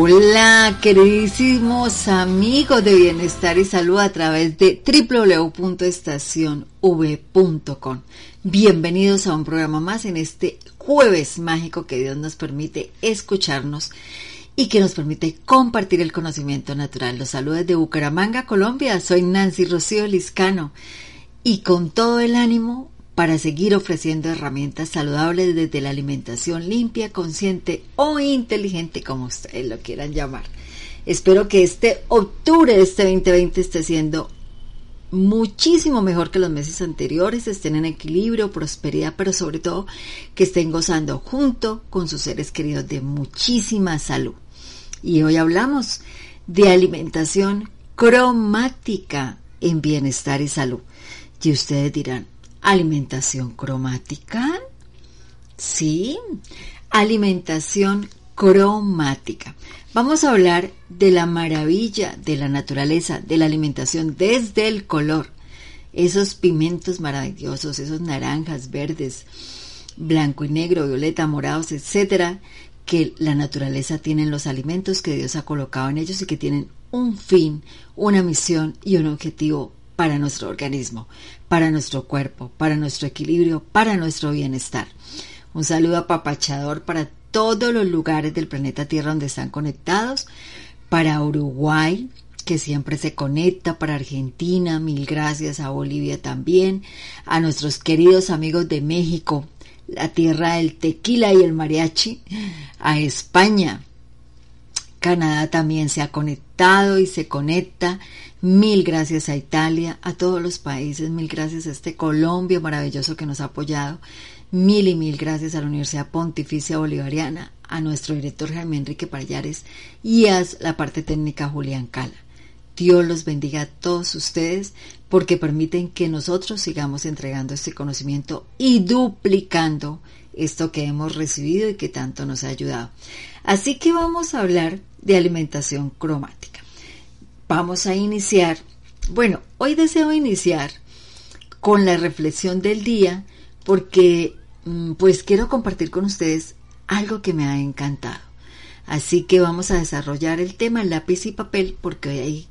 Hola, queridísimos amigos de Bienestar y Salud a través de www.estacionv.com. Bienvenidos a un programa más en este jueves mágico que Dios nos permite escucharnos y que nos permite compartir el conocimiento natural. Los saludos de Bucaramanga, Colombia. Soy Nancy Rocío Liscano y con todo el ánimo para seguir ofreciendo herramientas saludables desde la alimentación limpia, consciente o inteligente, como ustedes lo quieran llamar. Espero que este octubre de este 2020 esté siendo muchísimo mejor que los meses anteriores, estén en equilibrio, prosperidad, pero sobre todo que estén gozando junto con sus seres queridos de muchísima salud. Y hoy hablamos de alimentación cromática en bienestar y salud. Y ustedes dirán, alimentación cromática. Sí, alimentación cromática. Vamos a hablar de la maravilla de la naturaleza, de la alimentación desde el color. Esos pimientos maravillosos, esos naranjas, verdes, blanco y negro, violeta, morados, etcétera, que la naturaleza tiene en los alimentos que Dios ha colocado en ellos y que tienen un fin, una misión y un objetivo para nuestro organismo, para nuestro cuerpo, para nuestro equilibrio, para nuestro bienestar. Un saludo apapachador para todos los lugares del planeta Tierra donde están conectados, para Uruguay, que siempre se conecta, para Argentina, mil gracias, a Bolivia también, a nuestros queridos amigos de México, la tierra del tequila y el mariachi, a España, Canadá también se ha conectado y se conecta. Mil gracias a Italia, a todos los países, mil gracias a este Colombia maravilloso que nos ha apoyado. Mil y mil gracias a la Universidad Pontificia Bolivariana, a nuestro director Jaime Enrique Payares y a la parte técnica Julián Cala. Dios los bendiga a todos ustedes porque permiten que nosotros sigamos entregando este conocimiento y duplicando esto que hemos recibido y que tanto nos ha ayudado. Así que vamos a hablar de alimentación cromática. Vamos a iniciar, bueno, hoy deseo iniciar con la reflexión del día porque mm, pues quiero compartir con ustedes algo que me ha encantado. Así que vamos a desarrollar el tema lápiz y papel porque hoy hay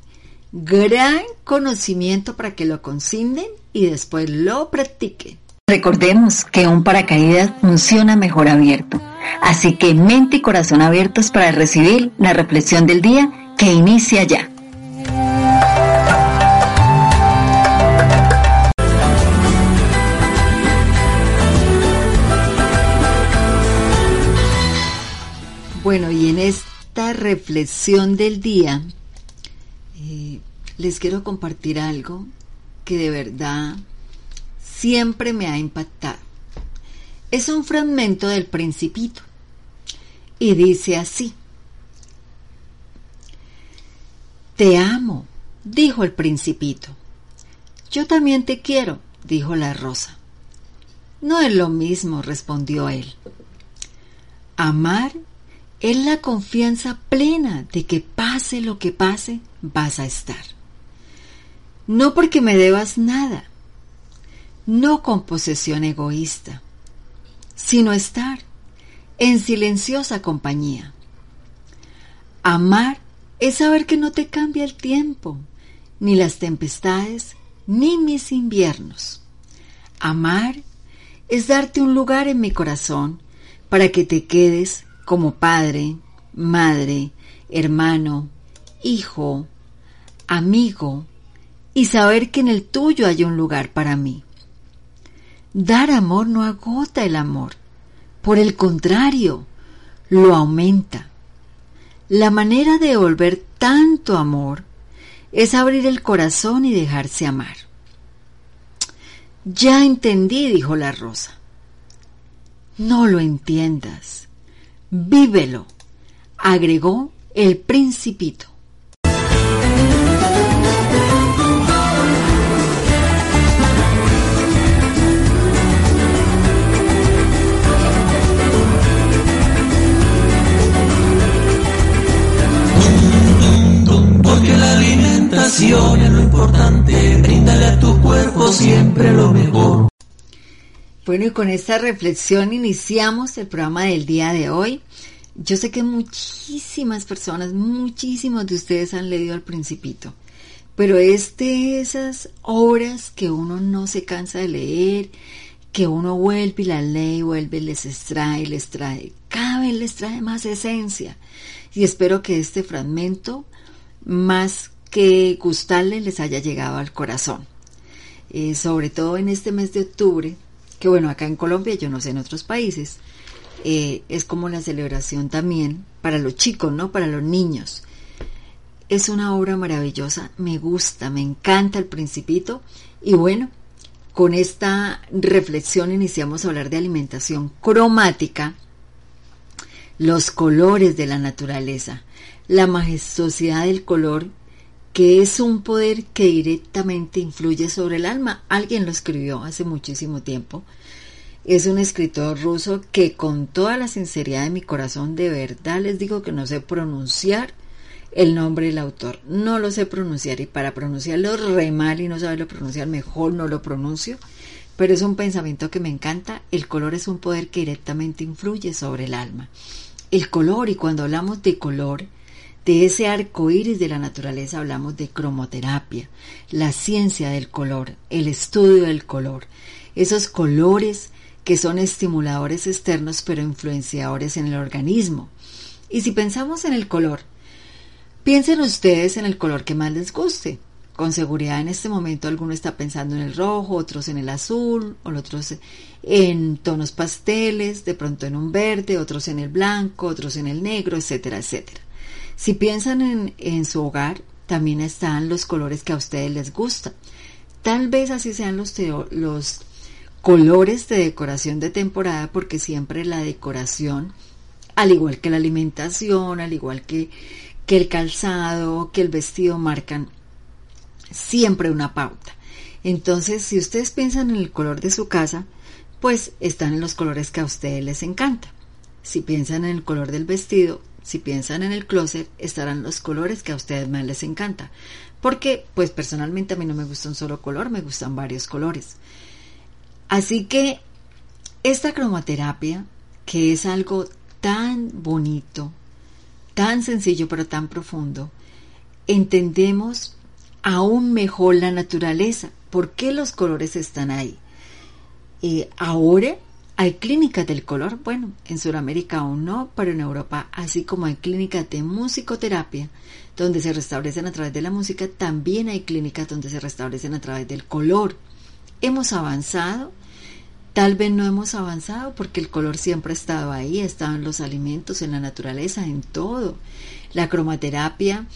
gran conocimiento para que lo consignen y después lo practiquen. Recordemos que un paracaídas funciona mejor abierto, así que mente y corazón abiertos para recibir la reflexión del día que inicia ya. Bueno, y en esta reflexión del día eh, les quiero compartir algo que de verdad siempre me ha impactado. Es un fragmento del principito y dice así. Te amo, dijo el principito. Yo también te quiero, dijo la rosa. No es lo mismo, respondió él. Amar es la confianza plena de que pase lo que pase, vas a estar. No porque me debas nada, no con posesión egoísta, sino estar en silenciosa compañía. Amar es saber que no te cambia el tiempo, ni las tempestades, ni mis inviernos. Amar es darte un lugar en mi corazón para que te quedes como padre, madre, hermano, hijo, amigo, y saber que en el tuyo hay un lugar para mí. Dar amor no agota el amor, por el contrario, lo aumenta. La manera de devolver tanto amor es abrir el corazón y dejarse amar. Ya entendí, dijo la rosa. No lo entiendas, vívelo, agregó el principito. La alimentación es lo importante, bríndale a tu cuerpo siempre lo mejor. Bueno, y con esta reflexión iniciamos el programa del día de hoy. Yo sé que muchísimas personas, muchísimos de ustedes han leído El Principito, pero es de esas obras que uno no se cansa de leer, que uno vuelve y la lee, vuelve, les extrae, les trae, cada vez les trae más esencia. Y espero que este fragmento, más que gustarle, les haya llegado al corazón. Eh, sobre todo en este mes de octubre, que bueno, acá en Colombia, yo no sé en otros países, eh, es como la celebración también para los chicos, ¿no? Para los niños. Es una obra maravillosa, me gusta, me encanta el principito y bueno, con esta reflexión iniciamos a hablar de alimentación cromática, los colores de la naturaleza, la majestuosidad del color, que es un poder que directamente influye sobre el alma. Alguien lo escribió hace muchísimo tiempo. Es un escritor ruso que con toda la sinceridad de mi corazón, de verdad les digo que no sé pronunciar el nombre del autor. No lo sé pronunciar y para pronunciarlo re mal y no saberlo pronunciar mejor no lo pronuncio. Pero es un pensamiento que me encanta. El color es un poder que directamente influye sobre el alma. El color, y cuando hablamos de color, de ese arco iris de la naturaleza hablamos de cromoterapia, la ciencia del color, el estudio del color, esos colores que son estimuladores externos pero influenciadores en el organismo. Y si pensamos en el color, piensen ustedes en el color que más les guste. Con seguridad en este momento alguno está pensando en el rojo, otros en el azul, otros en tonos pasteles, de pronto en un verde, otros en el blanco, otros en el negro, etcétera, etcétera. Si piensan en, en su hogar, también están los colores que a ustedes les gustan. Tal vez así sean los, los colores de decoración de temporada, porque siempre la decoración, al igual que la alimentación, al igual que, que el calzado, que el vestido, marcan siempre una pauta. Entonces, si ustedes piensan en el color de su casa, pues están en los colores que a ustedes les encanta. Si piensan en el color del vestido, si piensan en el closet, estarán los colores que a ustedes más les encanta. Porque, pues personalmente a mí no me gusta un solo color, me gustan varios colores. Así que esta cromoterapia, que es algo tan bonito, tan sencillo pero tan profundo, entendemos aún mejor la naturaleza. ¿Por qué los colores están ahí? Eh, ahora hay clínicas del color, bueno, en Sudamérica aún no, pero en Europa, así como hay clínicas de musicoterapia, donde se restablecen a través de la música, también hay clínicas donde se restablecen a través del color. Hemos avanzado, tal vez no hemos avanzado porque el color siempre ha estado ahí, estado en los alimentos, en la naturaleza, en todo. La cromaterapia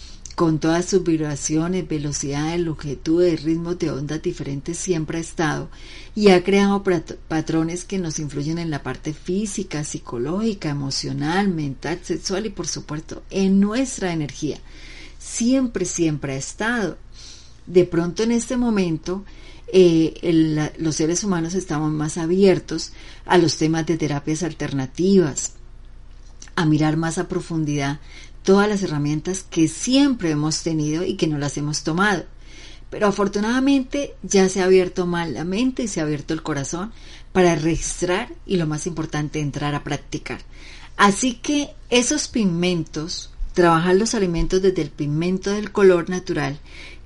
con todas sus vibraciones, velocidades, longitudes, ritmos de ondas diferentes, siempre ha estado y ha creado patrones que nos influyen en la parte física, psicológica, emocional, mental, sexual y por supuesto en nuestra energía. Siempre, siempre ha estado. De pronto en este momento eh, los seres humanos estamos más abiertos a los temas de terapias alternativas, a mirar más a profundidad todas las herramientas que siempre hemos tenido y que no las hemos tomado. Pero afortunadamente ya se ha abierto mal la mente y se ha abierto el corazón para registrar y lo más importante, entrar a practicar. Así que esos pigmentos, trabajar los alimentos desde el pigmento del color natural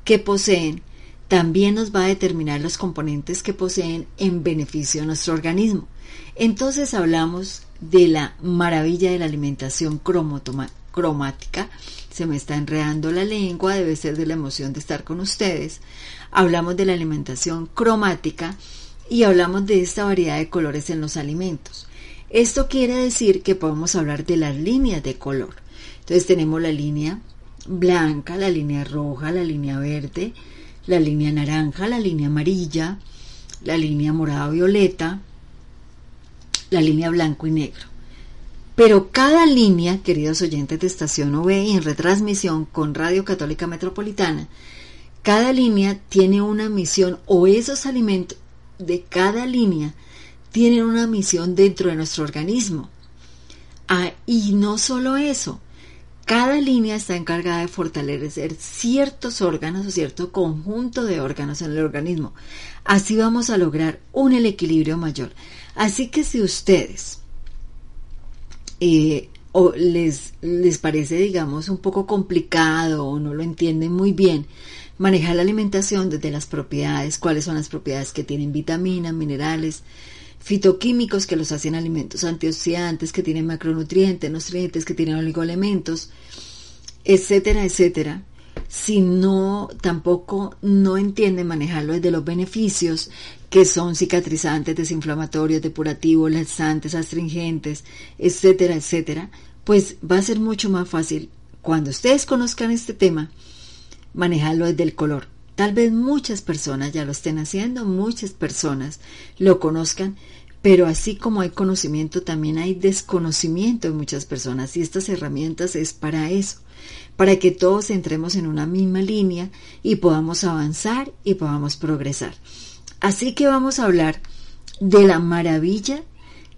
que poseen, también nos va a determinar los componentes que poseen en beneficio de nuestro organismo. Entonces hablamos de la maravilla de la alimentación cromática. Se me está enredando la lengua, debe ser de la emoción de estar con ustedes. Hablamos de la alimentación cromática y hablamos de esta variedad de colores en los alimentos. Esto quiere decir que podemos hablar de las líneas de color. Entonces tenemos la línea blanca, la línea roja, la línea verde, la línea naranja, la línea amarilla, la línea morado violeta, la línea blanco y negro. Pero cada línea, queridos oyentes de Estación OV y en retransmisión con Radio Católica Metropolitana, cada línea tiene una misión o esos alimentos de cada línea tienen una misión dentro de nuestro organismo. Ah, y no solo eso, cada línea está encargada de fortalecer ciertos órganos o cierto conjunto de órganos en el organismo. Así vamos a lograr un equilibrio mayor. Así que si ustedes eh, o les, les parece, digamos, un poco complicado o no lo entienden muy bien, manejar la alimentación desde las propiedades, cuáles son las propiedades que tienen vitaminas, minerales, fitoquímicos que los hacen alimentos antioxidantes, que tienen macronutrientes, nutrientes, que tienen oligoelementos, etcétera, etcétera. Si no, tampoco no entiende manejarlo desde los beneficios que son cicatrizantes, desinflamatorios, depurativos, laxantes, astringentes, etcétera, etcétera, pues va a ser mucho más fácil cuando ustedes conozcan este tema manejarlo desde el color. Tal vez muchas personas ya lo estén haciendo, muchas personas lo conozcan, pero así como hay conocimiento, también hay desconocimiento en muchas personas y estas herramientas es para eso, para que todos entremos en una misma línea y podamos avanzar y podamos progresar. Así que vamos a hablar de la maravilla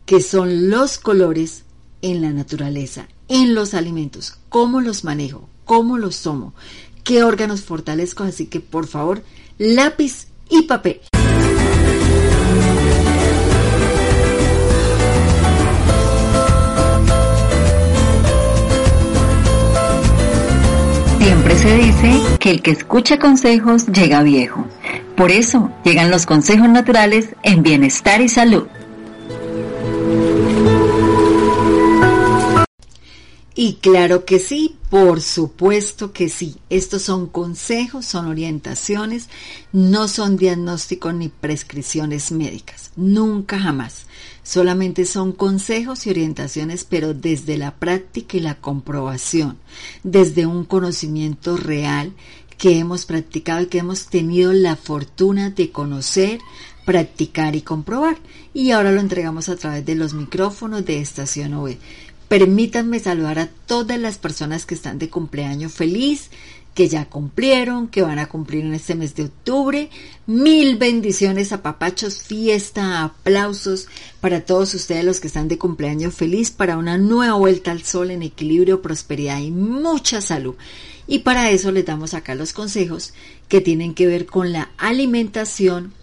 que son los colores en la naturaleza, en los alimentos, cómo los manejo, cómo los tomo, qué órganos fortalezco, así que por favor, lápiz y papel. Siempre se dice que el que escucha consejos llega viejo. Por eso llegan los consejos naturales en bienestar y salud. Y claro que sí, por supuesto que sí. Estos son consejos, son orientaciones, no son diagnósticos ni prescripciones médicas. Nunca jamás. Solamente son consejos y orientaciones, pero desde la práctica y la comprobación, desde un conocimiento real que hemos practicado y que hemos tenido la fortuna de conocer, practicar y comprobar. Y ahora lo entregamos a través de los micrófonos de Estación OE. Permítanme saludar a todas las personas que están de cumpleaños feliz, que ya cumplieron, que van a cumplir en este mes de octubre. Mil bendiciones a papachos, fiesta, aplausos para todos ustedes los que están de cumpleaños feliz, para una nueva vuelta al sol en equilibrio, prosperidad y mucha salud. Y para eso les damos acá los consejos que tienen que ver con la alimentación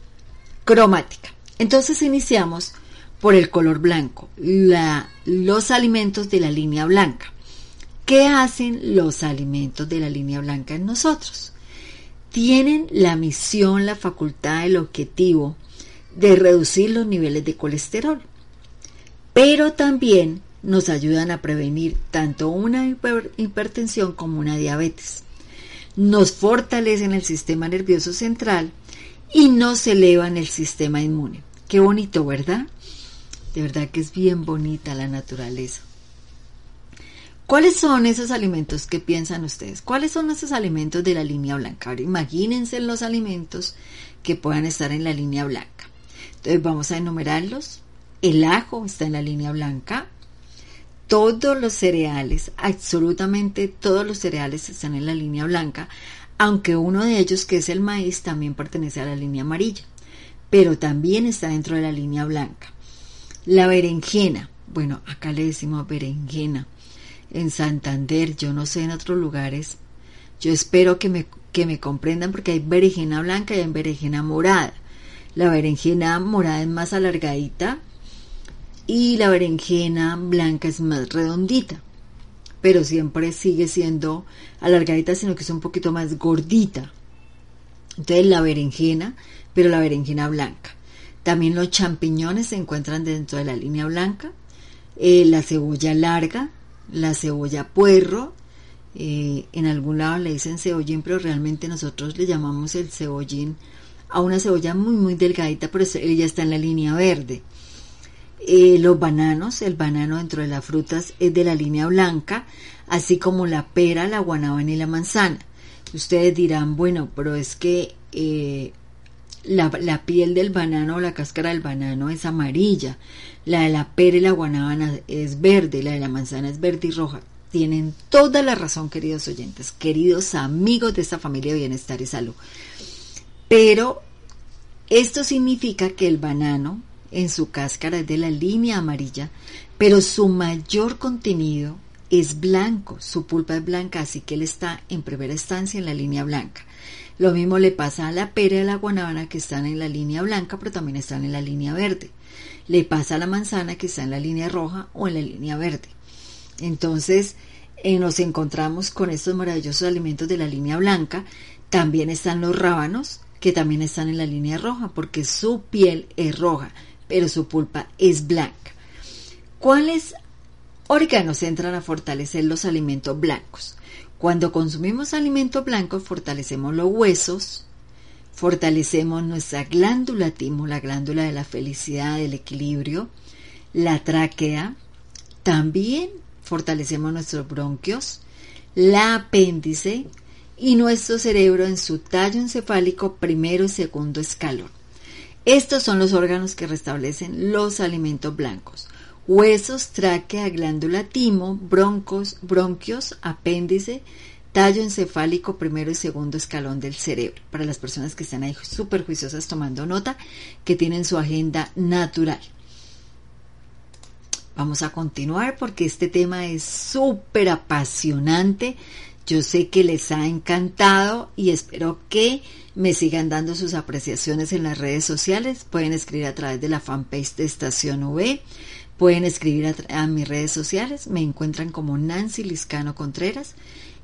cromática. Entonces iniciamos por el color blanco, los alimentos de la línea blanca. ¿Qué hacen los alimentos de la línea blanca en nosotros? Tienen la misión, la facultad, el objetivo de reducir los niveles de colesterol, pero también nos ayudan a prevenir tanto una hipertensión como una diabetes. Nos fortalecen el sistema nervioso central y nos elevan el sistema inmune. Qué bonito, ¿verdad? De verdad que es bien bonita la naturaleza. ¿Cuáles son esos alimentos que piensan ustedes? ¿Cuáles son esos alimentos de la línea blanca? Ahora imagínense los alimentos que puedan estar en la línea blanca. Entonces vamos a enumerarlos. El ajo está en la línea blanca. Todos los cereales, absolutamente todos los cereales están en la línea blanca, aunque uno de ellos, que es el maíz, también pertenece a la línea amarilla, pero también está dentro de la línea blanca. La berenjena, bueno, acá le decimos berenjena. En Santander, yo no sé en otros lugares. Yo espero que me, que me comprendan porque hay berenjena blanca y hay berenjena morada. La berenjena morada es más alargadita y la berenjena blanca es más redondita. Pero siempre sigue siendo alargadita, sino que es un poquito más gordita. Entonces la berenjena, pero la berenjena blanca. También los champiñones se encuentran dentro de la línea blanca, eh, la cebolla larga, la cebolla puerro, eh, en algún lado le dicen cebollín, pero realmente nosotros le llamamos el cebollín a una cebolla muy muy delgadita, pero ella está en la línea verde. Eh, los bananos, el banano dentro de las frutas es de la línea blanca, así como la pera, la guanábana y la manzana. Ustedes dirán, bueno, pero es que la, la, piel del banano o la cáscara del banano es amarilla, la de la pera y la guanábana es verde, la de la manzana es verde y roja. Tienen toda la razón, queridos oyentes, queridos amigos de esta familia de bienestar y salud. Pero esto significa que el banano en su cáscara es de la línea amarilla, pero su mayor contenido es blanco, su pulpa es blanca, así que él está en primera instancia en la línea blanca. Lo mismo le pasa a la pera y a la guanábana que están en la línea blanca, pero también están en la línea verde. Le pasa a la manzana que está en la línea roja o en la línea verde. Entonces, eh, nos encontramos con estos maravillosos alimentos de la línea blanca. También están los rábanos, que también están en la línea roja, porque su piel es roja, pero su pulpa es blanca. ¿Cuáles órganos entran a fortalecer los alimentos blancos? Cuando consumimos alimentos blancos fortalecemos los huesos, fortalecemos nuestra glándula timo, la glándula de la felicidad, del equilibrio, la tráquea, también fortalecemos nuestros bronquios, la apéndice y nuestro cerebro en su tallo encefálico primero y segundo escalón. Estos son los órganos que restablecen los alimentos blancos. Huesos, tráquea, glándula timo, broncos, bronquios, apéndice, tallo encefálico, primero y segundo escalón del cerebro. Para las personas que están ahí súper juiciosas tomando nota, que tienen su agenda natural. Vamos a continuar porque este tema es súper apasionante. Yo sé que les ha encantado y espero que me sigan dando sus apreciaciones en las redes sociales. Pueden escribir a través de la fanpage de Estación V. Pueden escribir a, mis redes sociales. Me encuentran como Nancy Liscano Contreras.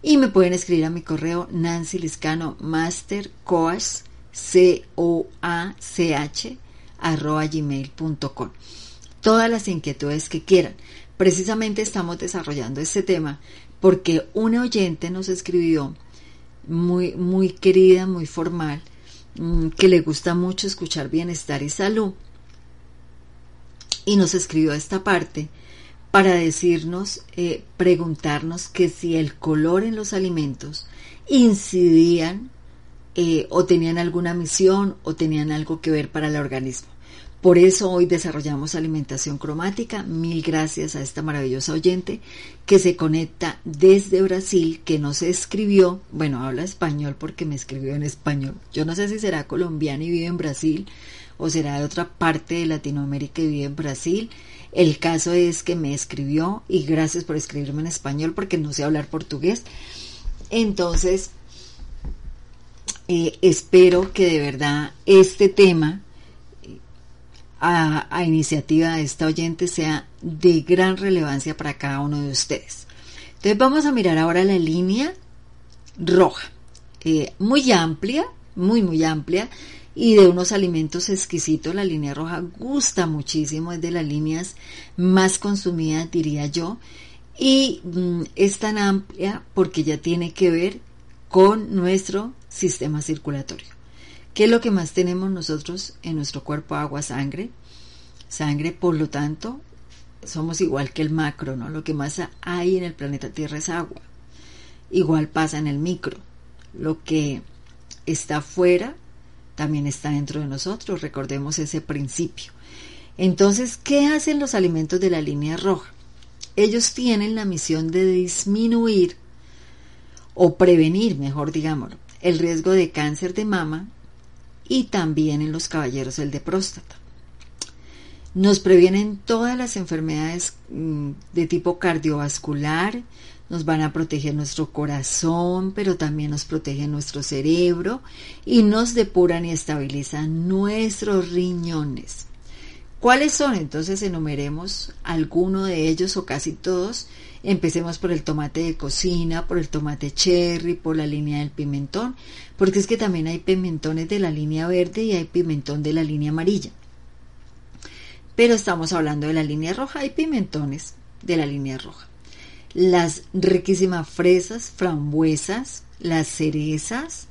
Y me pueden escribir a mi correo Nancy Liscano Master Coach, C O A C H arroba gmail.com. Todas las inquietudes que quieran. Precisamente estamos desarrollando este tema porque una oyente nos escribió muy, muy querida, muy formal, mm, que le gusta mucho escuchar bienestar y salud. Y nos escribió esta parte para decirnos, eh, preguntarnos que si el color en los alimentos incidían eh, o tenían alguna misión o tenían algo que ver para el organismo. Por eso hoy desarrollamos alimentación cromática. Mil gracias a esta maravillosa oyente que se conecta desde Brasil, que nos escribió, bueno, habla español porque me escribió en español. Yo no sé si será colombiana y vive en Brasil o será de otra parte de Latinoamérica y vive en Brasil. El caso es que me escribió y gracias por escribirme en español porque no sé hablar portugués. Entonces, eh, espero que de verdad este tema a, iniciativa de esta oyente sea de gran relevancia para cada uno de ustedes. Entonces vamos a mirar ahora la línea roja, eh, muy amplia, muy, muy amplia, y de unos alimentos exquisitos. La línea roja gusta muchísimo, es de las líneas más consumidas, diría yo, y mm, es tan amplia porque ya tiene que ver con nuestro sistema circulatorio. ¿Qué es lo que más tenemos nosotros en nuestro cuerpo? Agua, sangre. Sangre, por lo tanto, somos igual que el macro, ¿no? Lo que más hay en el planeta Tierra es agua. Igual pasa en el micro. Lo que está afuera también está dentro de nosotros. Recordemos ese principio. Entonces, ¿qué hacen los alimentos de la línea roja? Ellos tienen la misión de disminuir o prevenir, mejor digámoslo, el riesgo de cáncer de mama, y también en los caballeros el de próstata. Nos previenen todas las enfermedades mm, de tipo cardiovascular, nos van a proteger nuestro corazón, pero también nos protegen nuestro cerebro y nos depuran y estabilizan nuestros riñones. ¿Cuáles son? Entonces enumeremos alguno de ellos o casi todos. Empecemos por el tomate de cocina, por el tomate cherry, por la línea del pimentón, porque es que también hay pimentones de la línea verde y hay pimentón de la línea amarilla. Pero estamos hablando de la línea roja, hay pimentones de la línea roja. Las riquísimas fresas, frambuesas, las cerezas,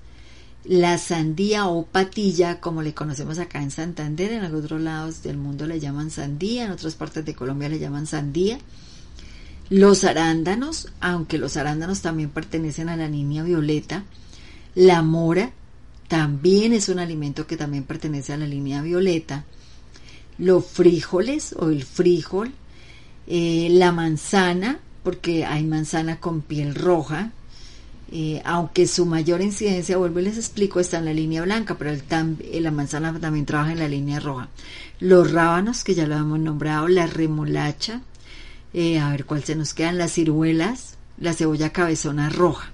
la sandía o patilla, como le conocemos acá en Santander, en otros lados del mundo le llaman sandía, en otras partes de Colombia le llaman sandía. Los arándanos, aunque los arándanos también pertenecen a la línea violeta, la mora, también es un alimento que también pertenece a la línea violeta. Los frijoles o el frijol, eh, la manzana, porque hay manzana con piel roja, eh, aunque su mayor incidencia, vuelvo y les explico, está en la línea blanca, pero el eh, la manzana también trabaja en la línea roja. Los rábanos, que ya lo hemos nombrado, la remolacha, eh, a ver cuál se nos quedan, las ciruelas, la cebolla cabezona roja.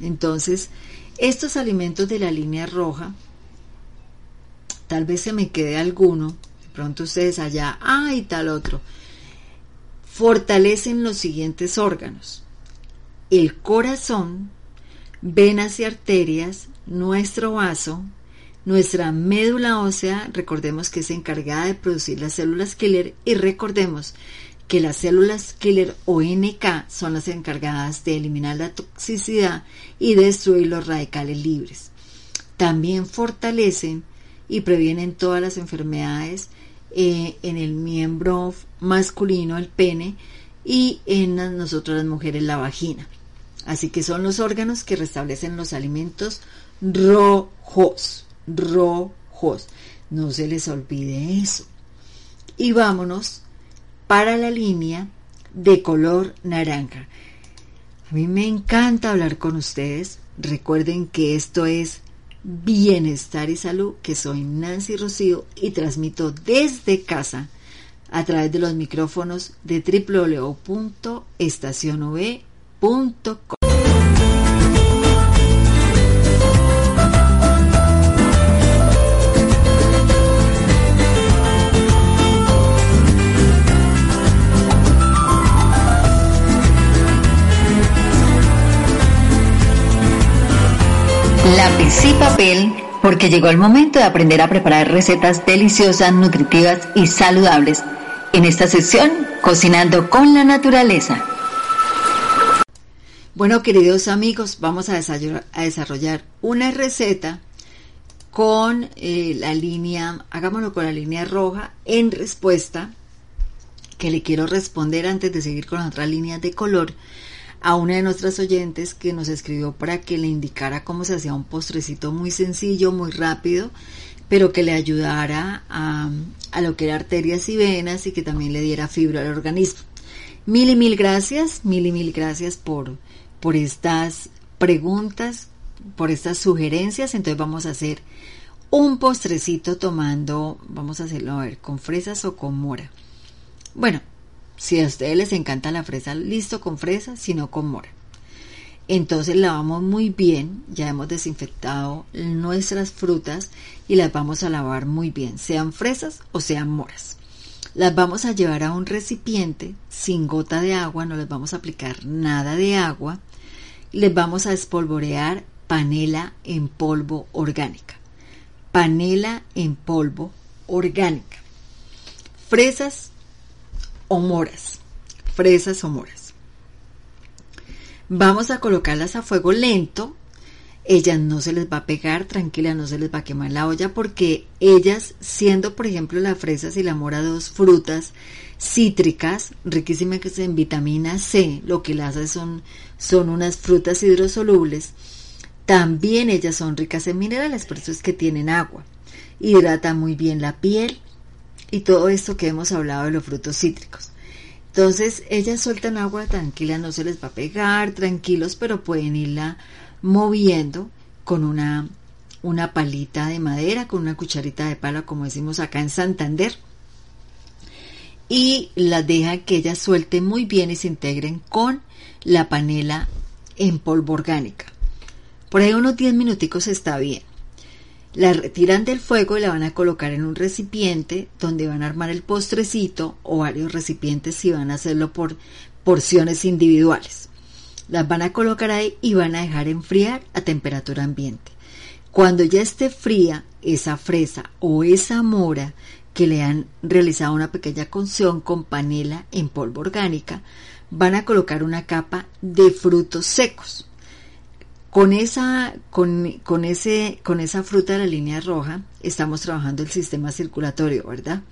Entonces, estos alimentos de la línea roja, tal vez se me quede alguno, de pronto ustedes allá, ah, y tal otro, fortalecen los siguientes órganos. El corazón, venas y arterias, nuestro vaso, nuestra médula ósea, recordemos que es encargada de producir las células killer y recordemos que las células killer o NK son las encargadas de eliminar la toxicidad y destruir los radicales libres. También fortalecen y previenen todas las enfermedades eh, en el miembro masculino, el pene, y en nosotros las mujeres la vagina. Así que son los órganos que restablecen los alimentos rojos, rojos. No se les olvide eso. Y vámonos para la línea de color naranja. A mí me encanta hablar con ustedes. Recuerden que esto es Bienestar y Salud, que soy Nancy Rocío y transmito desde casa a través de los micrófonos de www.estacionov.com. Lápiz y papel, porque llegó el momento de aprender a preparar recetas deliciosas, nutritivas y saludables. En esta sección, Cocinando con la Naturaleza. Bueno, queridos amigos, vamos a desarrollar, una receta con eh, la línea, hagámoslo con la línea roja, en respuesta que le quiero responder antes de seguir con otras líneas de color a una de nuestras oyentes que nos escribió para que le indicara cómo se hacía un postrecito muy sencillo, muy rápido, pero que le ayudara a, lo que era arterias y venas y que también le diera fibra al organismo. Mil y mil gracias, mil y mil gracias por, por estas preguntas, por estas sugerencias. Entonces vamos a hacer un postrecito tomando, vamos a hacerlo a ver, con fresas o con mora. Bueno, si a ustedes les encanta la fresa, listo con fresa, sino con mora. Entonces lavamos muy bien, ya hemos desinfectado nuestras frutas y las vamos a lavar muy bien, sean fresas o sean moras. Las vamos a llevar a un recipiente sin gota de agua, no les vamos a aplicar nada de agua. Les vamos a espolvorear panela en polvo orgánica. Panela en polvo orgánica. Fresas o moras, fresas o moras. Vamos a colocarlas a fuego lento. Ellas no se les va a pegar, tranquila, no se les va a quemar la olla porque ellas, siendo por ejemplo las fresas y la mora dos frutas cítricas, riquísimas en vitamina C, lo que las hace son, son unas frutas hidrosolubles, también ellas son ricas en minerales, por eso es que tienen agua. Hidrata muy bien la piel, y todo esto que hemos hablado de los frutos cítricos. Entonces, ellas sueltan agua tranquila, no se les va a pegar, tranquilos, pero pueden irla moviendo con una, una palita de madera, con una cucharita de palo, como decimos acá en Santander. Y las deja que ellas suelten muy bien y se integren con la panela en polvo orgánica. Por ahí unos 10 minuticos está bien. La retiran del fuego y la van a colocar en un recipiente donde van a armar el postrecito o varios recipientes si van a hacerlo por porciones individuales. Las van a colocar ahí y van a dejar enfriar a temperatura ambiente. Cuando ya esté fría esa fresa o esa mora que le han realizado una pequeña cocción con panela en polvo orgánica, van a colocar una capa de frutos secos. Con esa, con, con, ese, con esa fruta de la línea roja estamos trabajando el sistema circulatorio, ¿verdad?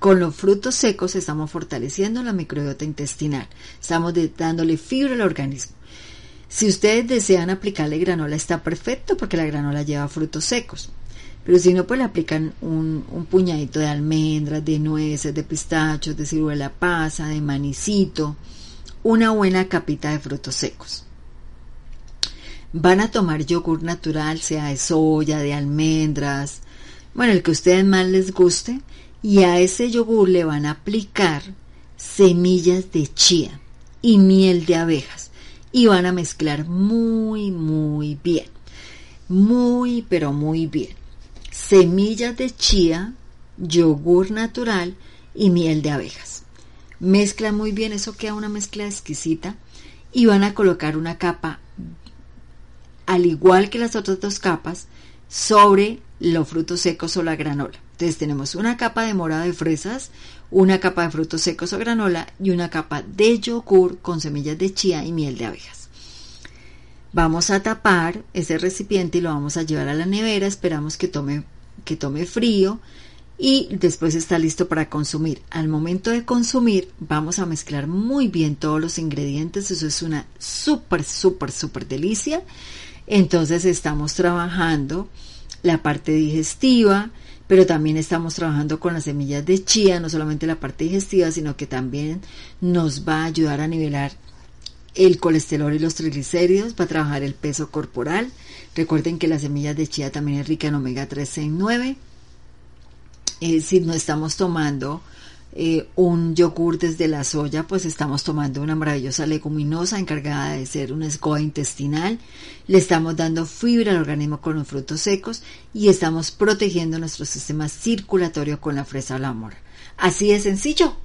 Con los frutos secos estamos fortaleciendo la microbiota intestinal, estamos dándole fibra al organismo. Si ustedes desean aplicarle granola está perfecto porque la granola lleva frutos secos. Pero si no, pues le aplican un, un puñadito de almendras, de nueces, de pistachos, de ciruela pasa, de manicito, una buena capita de frutos secos. Van a tomar yogur natural, sea de soya, de almendras, bueno, el que a ustedes más les guste, y a ese yogur le van a aplicar semillas de chía y miel de abejas y van a mezclar muy, muy bien. Muy, pero muy bien. Semillas de chía, yogur natural y miel de abejas. Mezcla muy bien, eso queda una mezcla exquisita y van a colocar una capa, al igual que las otras dos capas, sobre los frutos secos o la granola. Entonces tenemos una capa de mora de fresas, una capa de frutos secos o granola y una capa de yogur con semillas de chía y miel de abejas. Vamos a tapar ese recipiente y lo vamos a llevar a la nevera, esperamos que tome, que tome frío y después está listo para consumir. Al momento de consumir vamos a mezclar muy bien todos los ingredientes, eso es una súper, súper, súper delicia. Entonces estamos trabajando la parte digestiva, pero también estamos trabajando con las semillas de chía, no solamente la parte digestiva, sino que también nos va a ayudar a nivelar el colesterol y los triglicéridos, va a trabajar el peso corporal. Recuerden que las semillas de chía también es rica en omega 3 y 9. Eh, si no estamos tomando eh, un yogur desde la soya, pues estamos tomando una maravillosa leguminosa encargada de ser una escoba intestinal, le estamos dando fibra al organismo con los frutos secos y estamos protegiendo nuestro sistema circulatorio con la fresa o la mora. Así de sencillo.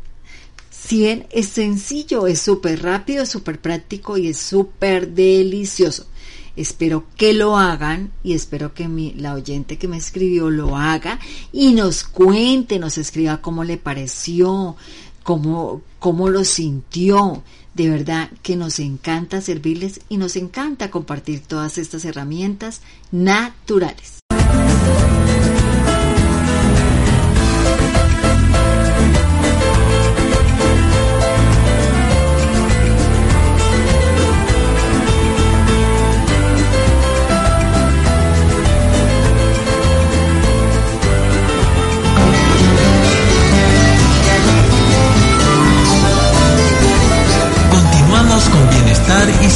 Si bien es sencillo, es súper rápido, súper práctico y es súper delicioso. Espero que lo hagan y espero que la oyente que me escribió lo haga y nos cuente, nos escriba cómo le pareció, cómo, cómo lo sintió. De verdad que nos encanta servirles y nos encanta compartir todas estas herramientas naturales.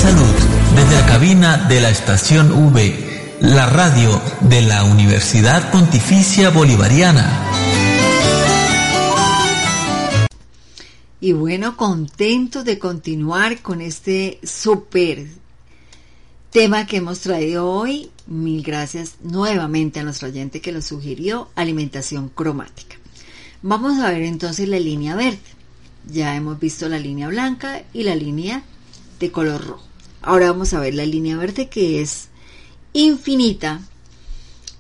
Salud desde la cabina de la estación V, la radio de la Universidad Pontificia Bolivariana. Y bueno, contento de continuar con este súper tema que hemos traído hoy. Mil gracias nuevamente a nuestro oyente que lo sugirió, alimentación cromática. Vamos a ver entonces la línea verde. Ya hemos visto la línea blanca y la línea de color rojo. Ahora vamos a ver la línea verde que es infinita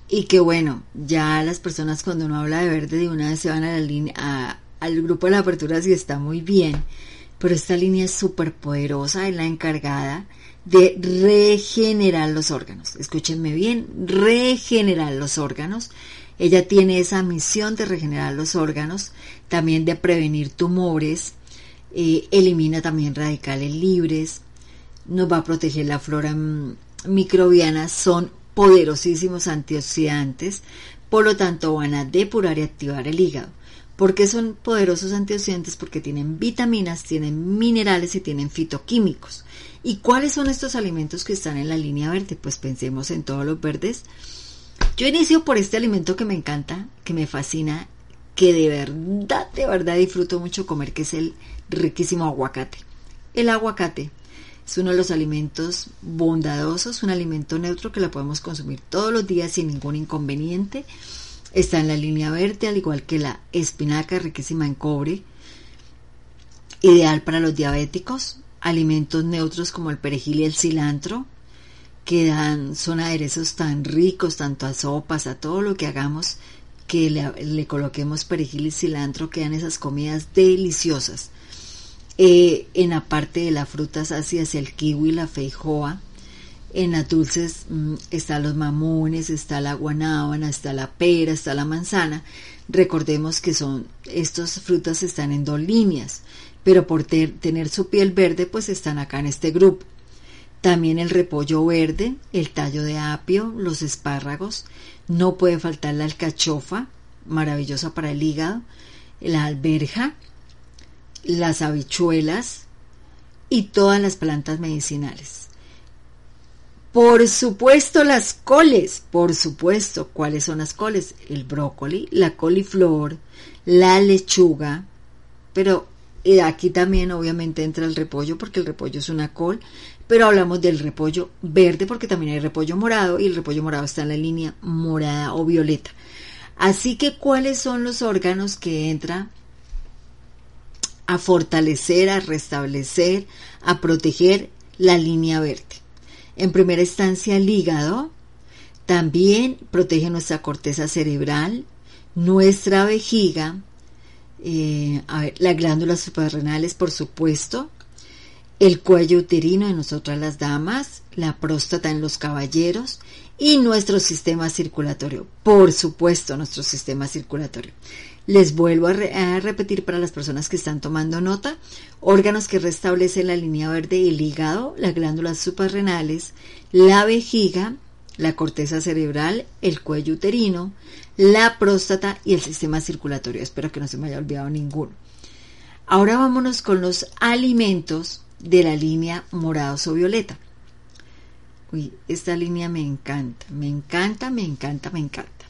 y que bueno, ya las personas cuando uno habla de verde de una vez se van a la línea, al grupo de la apertura si está muy bien, pero esta línea es súper poderosa, es la encargada de regenerar los órganos. Escúchenme bien, regenerar los órganos. Ella tiene esa misión de regenerar los órganos, también de prevenir tumores, eh, elimina también radicales libres, nos va a proteger la flora mm, microbiana, son poderosísimos antioxidantes, por lo tanto van a depurar y activar el hígado. ¿Por qué son poderosos antioxidantes? Porque tienen vitaminas, tienen minerales y tienen fitoquímicos. ¿Y cuáles son estos alimentos que están en la línea verde? Pues pensemos en todos los verdes. Yo inicio por este alimento que me encanta, que me fascina, que de verdad, de verdad disfruto mucho comer, que es el riquísimo aguacate. El aguacate es uno de los alimentos bondadosos, un alimento neutro que lo podemos consumir todos los días sin ningún inconveniente. Está en la línea verde, al igual que la espinaca riquísima en cobre, ideal para los diabéticos. Alimentos neutros como el perejil y el cilantro, que dan, son aderezos tan ricos, tanto a sopas, a todo lo que hagamos, que le, le coloquemos perejil y cilantro, quedan esas comidas deliciosas. Eh, en la parte de las frutas hacia el kiwi, la feijoa. En las dulces mm, están los mamones, está la guanábana, está la pera, está la manzana. Recordemos que son estas frutas están en dos líneas, pero por tener su piel verde pues están acá en este grupo. También el repollo verde, el tallo de apio, los espárragos. No puede faltar la alcachofa, maravillosa para el hígado, la alberja, las habichuelas y todas las plantas medicinales. Por supuesto las coles, por supuesto, ¿cuáles son las coles? El brócoli, la coliflor, la lechuga, pero eh, aquí también obviamente entra el repollo porque el repollo es una col, pero hablamos del repollo verde porque también hay repollo morado y el repollo morado está en la línea morada o violeta. Así que, ¿cuáles son los órganos que entran a fortalecer, a restablecer, a proteger la línea verde? En primera instancia, el hígado también protege nuestra corteza cerebral, nuestra vejiga, eh, las glándulas suprarrenales, por supuesto, el cuello uterino en nosotras las damas, la próstata en los caballeros y nuestro sistema circulatorio. Por supuesto, nuestro sistema circulatorio. Les vuelvo a, repetir para las personas que están tomando nota, órganos que restablecen la línea verde, el hígado, las glándulas suprarrenales, la vejiga, la corteza cerebral, el cuello uterino, la próstata y el sistema circulatorio. Espero que no se me haya olvidado ninguno. Ahora vámonos con los alimentos de la línea morados o violeta. Uy, esta línea me encanta, me encanta, me encanta, me encanta.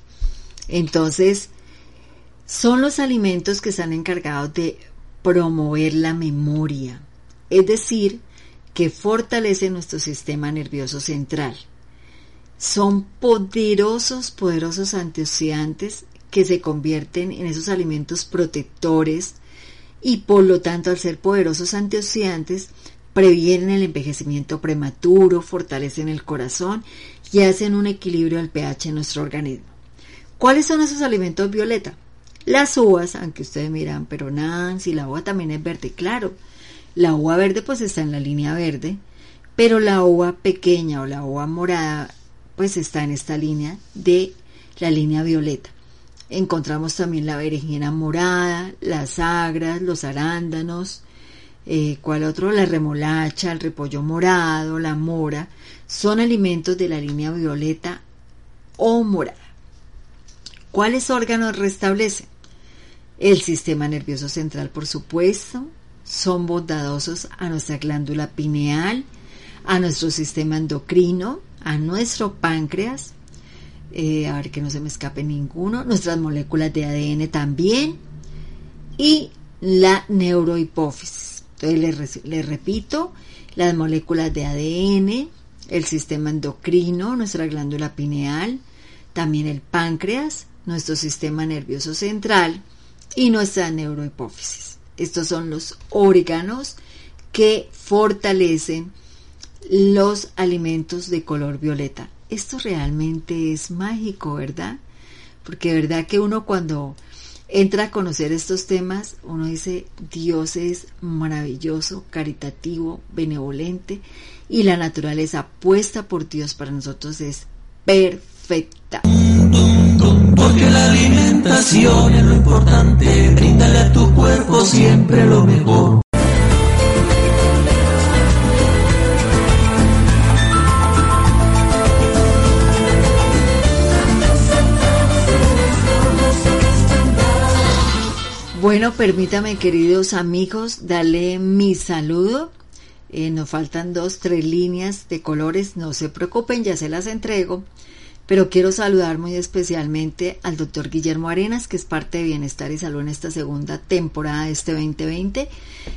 Entonces, son los alimentos que están encargados de promover la memoria, es decir, que fortalecen nuestro sistema nervioso central. Son poderosos, poderosos antioxidantes que se convierten en esos alimentos protectores y por lo tanto al ser poderosos antioxidantes previenen el envejecimiento prematuro, fortalecen el corazón y hacen un equilibrio del pH en nuestro organismo. ¿Cuáles son esos alimentos violeta? Las uvas, aunque ustedes miran, pero si la uva también es verde, claro. La uva verde pues está en la línea verde, pero la uva pequeña o la uva morada pues está en esta línea de la línea violeta. Encontramos también la berenjena morada, las agras, los arándanos, eh, ¿cuál otro? La remolacha, el repollo morado, la mora, son alimentos de la línea violeta o morada. ¿Cuáles órganos restablecen? El sistema nervioso central, por supuesto, son bondadosos a nuestra glándula pineal, a nuestro sistema endocrino, a nuestro páncreas, eh, a ver que no se me escape ninguno, nuestras moléculas de ADN también y la neurohipófisis. Entonces les, repito, las moléculas de ADN, el sistema endocrino, nuestra glándula pineal, también el páncreas, nuestro sistema nervioso central y nuestra neurohipófisis. Estos son los órganos que fortalecen los alimentos de color violeta esto realmente es mágico, ¿verdad? Porque verdad que uno cuando entra a conocer estos temas, uno dice, Dios es maravilloso, caritativo, benevolente y la naturaleza puesta por Dios para nosotros es perfecta. Porque la alimentación es lo importante, bríndale a tu cuerpo siempre lo mejor. Bueno, permítame, queridos amigos, darle mi saludo. Eh, nos faltan dos, tres líneas de colores, no se preocupen, ya se las entrego. Pero quiero saludar muy especialmente al doctor Guillermo Arenas, que es parte de Bienestar y Salud en esta segunda temporada de este 2020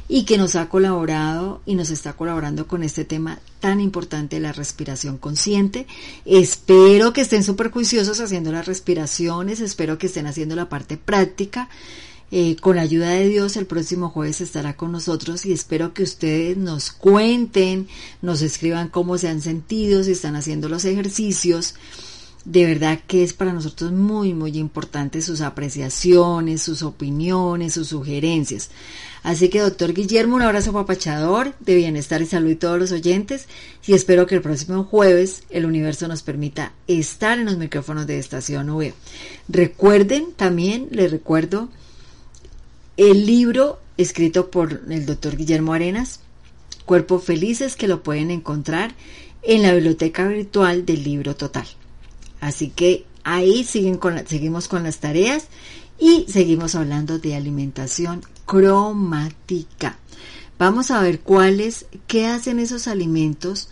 y que nos ha colaborado y nos está colaborando con este tema tan importante de la respiración consciente. Espero que estén súper juiciosos haciendo las respiraciones, espero que estén haciendo la parte práctica eh, con la ayuda de Dios, el próximo jueves estará con nosotros y espero que ustedes nos cuenten, nos escriban cómo se han sentido, si están haciendo los ejercicios. De verdad que es para nosotros muy, muy importante sus apreciaciones, sus opiniones, sus sugerencias. Así que, doctor Guillermo, un abrazo papachador de bienestar y salud a todos los oyentes y espero que el próximo jueves el universo nos permita estar en los micrófonos de Estación V. Recuerden también, les recuerdo, el libro escrito por el doctor Guillermo Arenas, Cuerpos Felices que lo pueden encontrar en la biblioteca virtual del libro total. Así que ahí seguimos con las tareas y seguimos hablando de alimentación cromática. Vamos a ver cuáles, qué hacen esos alimentos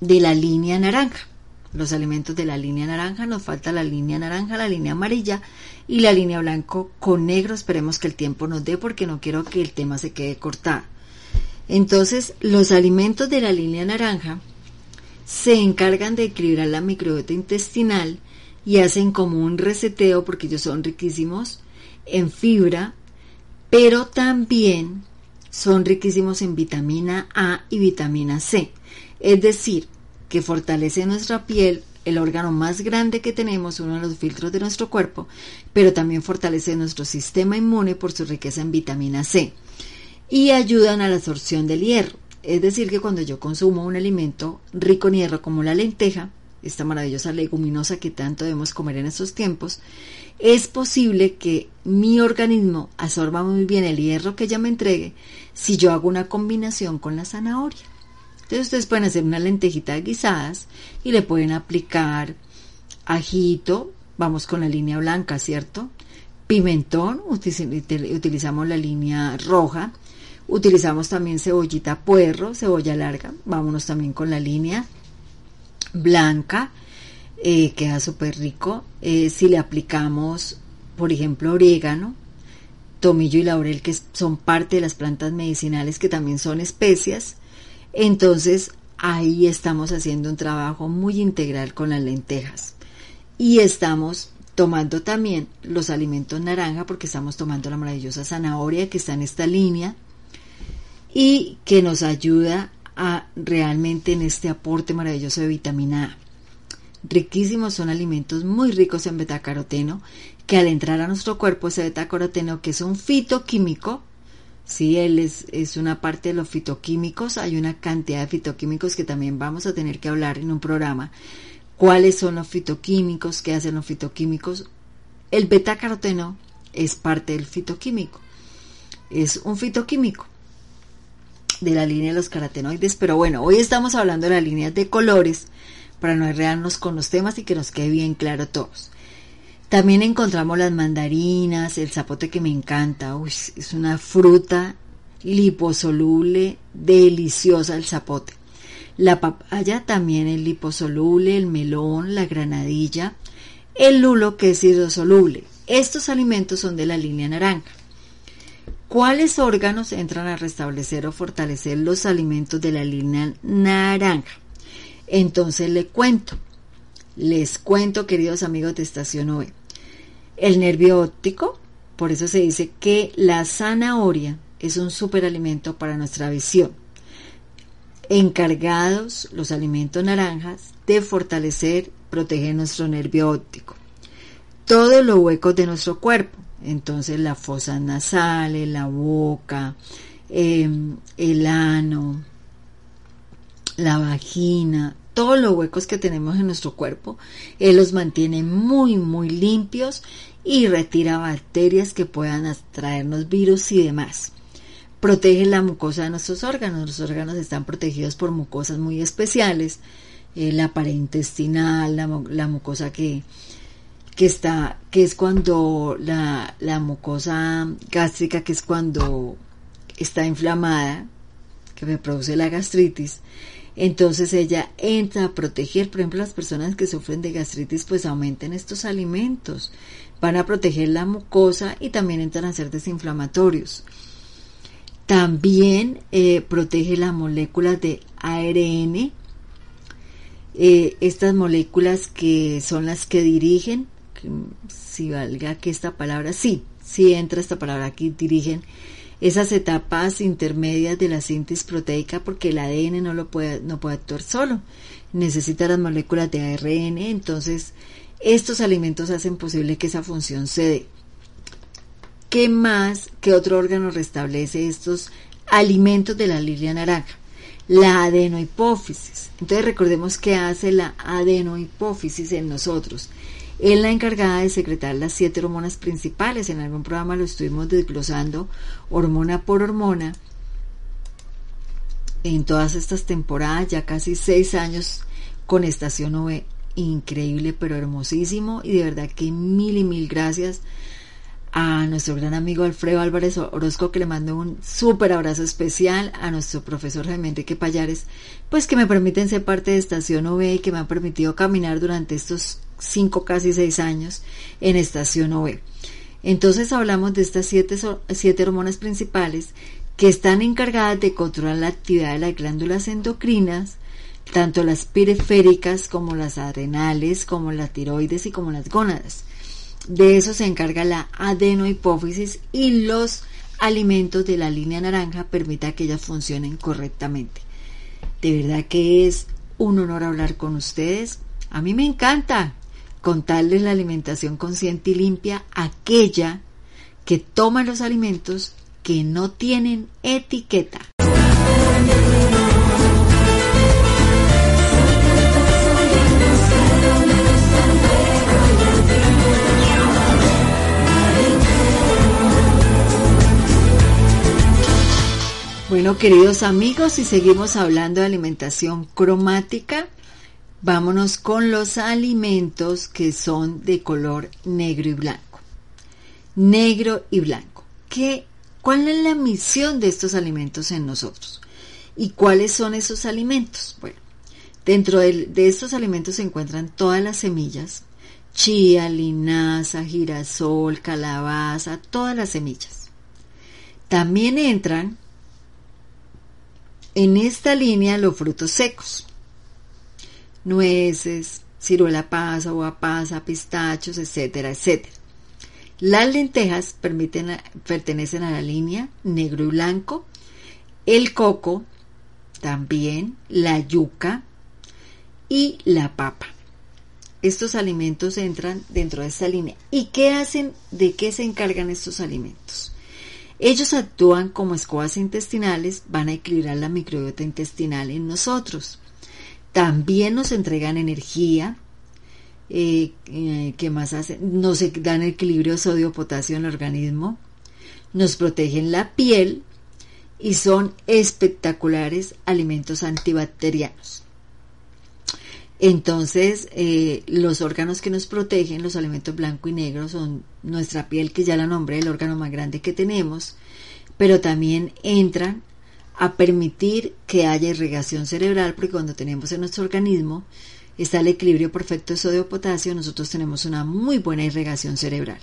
de la línea naranja. Los alimentos de la línea naranja, nos falta la línea naranja, la línea amarilla y la línea blanco con negro. Esperemos que el tiempo nos dé porque no quiero que el tema se quede cortado. Entonces, los alimentos de la línea naranja se encargan de equilibrar la microbiota intestinal y hacen como un reseteo porque ellos son riquísimos en fibra, pero también son riquísimos en vitamina A y vitamina C. Es decir, que fortalece nuestra piel, el órgano más grande que tenemos, uno de los filtros de nuestro cuerpo, pero también fortalece nuestro sistema inmune por su riqueza en vitamina C y ayudan a la absorción del hierro. Es decir, que cuando yo consumo un alimento rico en hierro como la lenteja, esta maravillosa leguminosa que tanto debemos comer en estos tiempos, es posible que mi organismo absorba muy bien el hierro que ella me entregue si yo hago una combinación con la zanahoria. Entonces ustedes pueden hacer una lentejita guisadas y le pueden aplicar ajito, vamos con la línea blanca, ¿cierto? Pimentón, utilizamos la línea roja, Utilizamos también cebollita puerro, cebolla larga. Vámonos también con la línea blanca. Eh, queda súper rico. Eh, si le aplicamos, por ejemplo, orégano, tomillo y laurel, que son parte de las plantas medicinales que también son especias, entonces ahí estamos haciendo un trabajo muy integral con las lentejas. Y estamos tomando también los alimentos naranja porque estamos tomando la maravillosa zanahoria que está en esta línea y que nos ayuda a realmente en este aporte maravilloso de vitamina A. Riquísimos son alimentos muy ricos en betacaroteno, que al entrar a nuestro cuerpo ese betacaroteno, que es un fitoquímico, si él es, es una parte de los fitoquímicos, hay una cantidad de fitoquímicos que también vamos a tener que hablar en un programa. ¿Cuáles son los fitoquímicos? ¿Qué hacen los fitoquímicos? El betacaroteno es parte del fitoquímico. Es un fitoquímico de la línea de los carotenoides, pero bueno, hoy estamos hablando de las líneas de colores para no enredarnos con los temas y que nos quede bien claro todos. También encontramos las mandarinas, el zapote que me encanta, es una fruta liposoluble, deliciosa el zapote. La papaya también es liposoluble, el melón, la granadilla, el lulo que es hidrosoluble. Estos alimentos son de la línea naranja. ¿Cuáles órganos entran a restablecer o fortalecer los alimentos de la línea naranja? Entonces le cuento, les cuento queridos amigos de Estación OE, el nervio óptico, por eso se dice que la zanahoria es un superalimento para nuestra visión. Encargados los alimentos naranjas de fortalecer, proteger nuestro nervio óptico. Todos los huecos de nuestro cuerpo, entonces la fosa nasales, la boca, em, el ano, la vagina, todos los huecos que tenemos en nuestro cuerpo, él los mantiene muy, muy limpios y retira bacterias que puedan atraernos virus y demás. Protege la mucosa de nuestros órganos. Los órganos están protegidos por mucosas muy especiales. Eh, la pared intestinal, la mucosa que, que está, que es cuando la, la mucosa gástrica, que es cuando está inflamada, que me produce la gastritis, entonces ella entra a proteger, por ejemplo, las personas que sufren de gastritis, pues aumenten estos alimentos, van a proteger la mucosa y también entran a ser desinflamatorios. También eh, protege las moléculas de ARN, eh, estas moléculas que son las que dirigen si valga que esta palabra, sí, sí entra esta palabra aquí, dirigen esas etapas intermedias de la síntesis proteica porque el ADN no lo puede, no puede actuar solo, necesita las moléculas de ARN, entonces estos alimentos hacen posible que esa función se dé. ¿Qué más, qué otro órgano restablece estos alimentos de la lilia naranja? La adenohipófisis. Entonces recordemos que hace la adenohipófisis en nosotros es la encargada de secretar las siete hormonas principales. En algún programa lo estuvimos desglosando hormona por hormona. en todas estas temporadas, ya casi seis años con Estación OV, increíble pero hermosísimo y de verdad que mil y mil gracias a nuestro gran amigo Alfredo Álvarez Orozco que le mando un súper abrazo especial, a nuestro profesor Jaime Enrique Payares, pues que me permiten ser parte de Estación OV y que me han permitido caminar durante estos cinco, casi seis años en Estación OV. Entonces hablamos de estas siete, siete hormonas principales que están encargadas de controlar la actividad de las glándulas endocrinas, tanto las periféricas como las adrenales, como las tiroides y como las gónadas. De eso se encarga la adenohipófisis y los alimentos de la línea naranja permiten que ellas funcionen correctamente. De verdad que es un honor hablar con ustedes. A mí me encanta contarles la alimentación consciente y limpia, aquella que toma los alimentos que no tienen etiqueta. Bueno, queridos amigos, si seguimos hablando de alimentación cromática, vámonos con los alimentos que son de color negro y blanco. Negro y blanco. ¿Qué, ¿Cuál es la misión de estos alimentos en nosotros? ¿Y cuáles son esos alimentos? Bueno, dentro de, de estos alimentos se encuentran todas las semillas, chía, linaza, girasol, calabaza, todas las semillas. También entran en esta línea los frutos secos, nueces, ciruela pasa, uva pasa, pistachos, etcétera, etcétera. Las lentejas pertenecen a la línea negro y blanco, el coco también, la yuca y la papa. Estos alimentos entran dentro de esta línea. ¿Y qué hacen? ¿De qué se encargan estos alimentos? Ellos actúan como escobas intestinales, van a equilibrar la microbiota intestinal en nosotros. También nos entregan energía. Eh, eh, ¿Qué más hacen? Nos dan equilibrio sodio-potasio en el organismo. Nos protegen la piel y son espectaculares alimentos antibacterianos. Entonces, eh, los órganos que nos protegen, los alimentos blanco y negro, son nuestra piel, que ya la nombré, el órgano más grande que tenemos, pero también entran a permitir que haya irrigación cerebral, porque cuando tenemos en nuestro organismo está el equilibrio perfecto de sodio-potasio, nosotros tenemos una muy buena irrigación cerebral.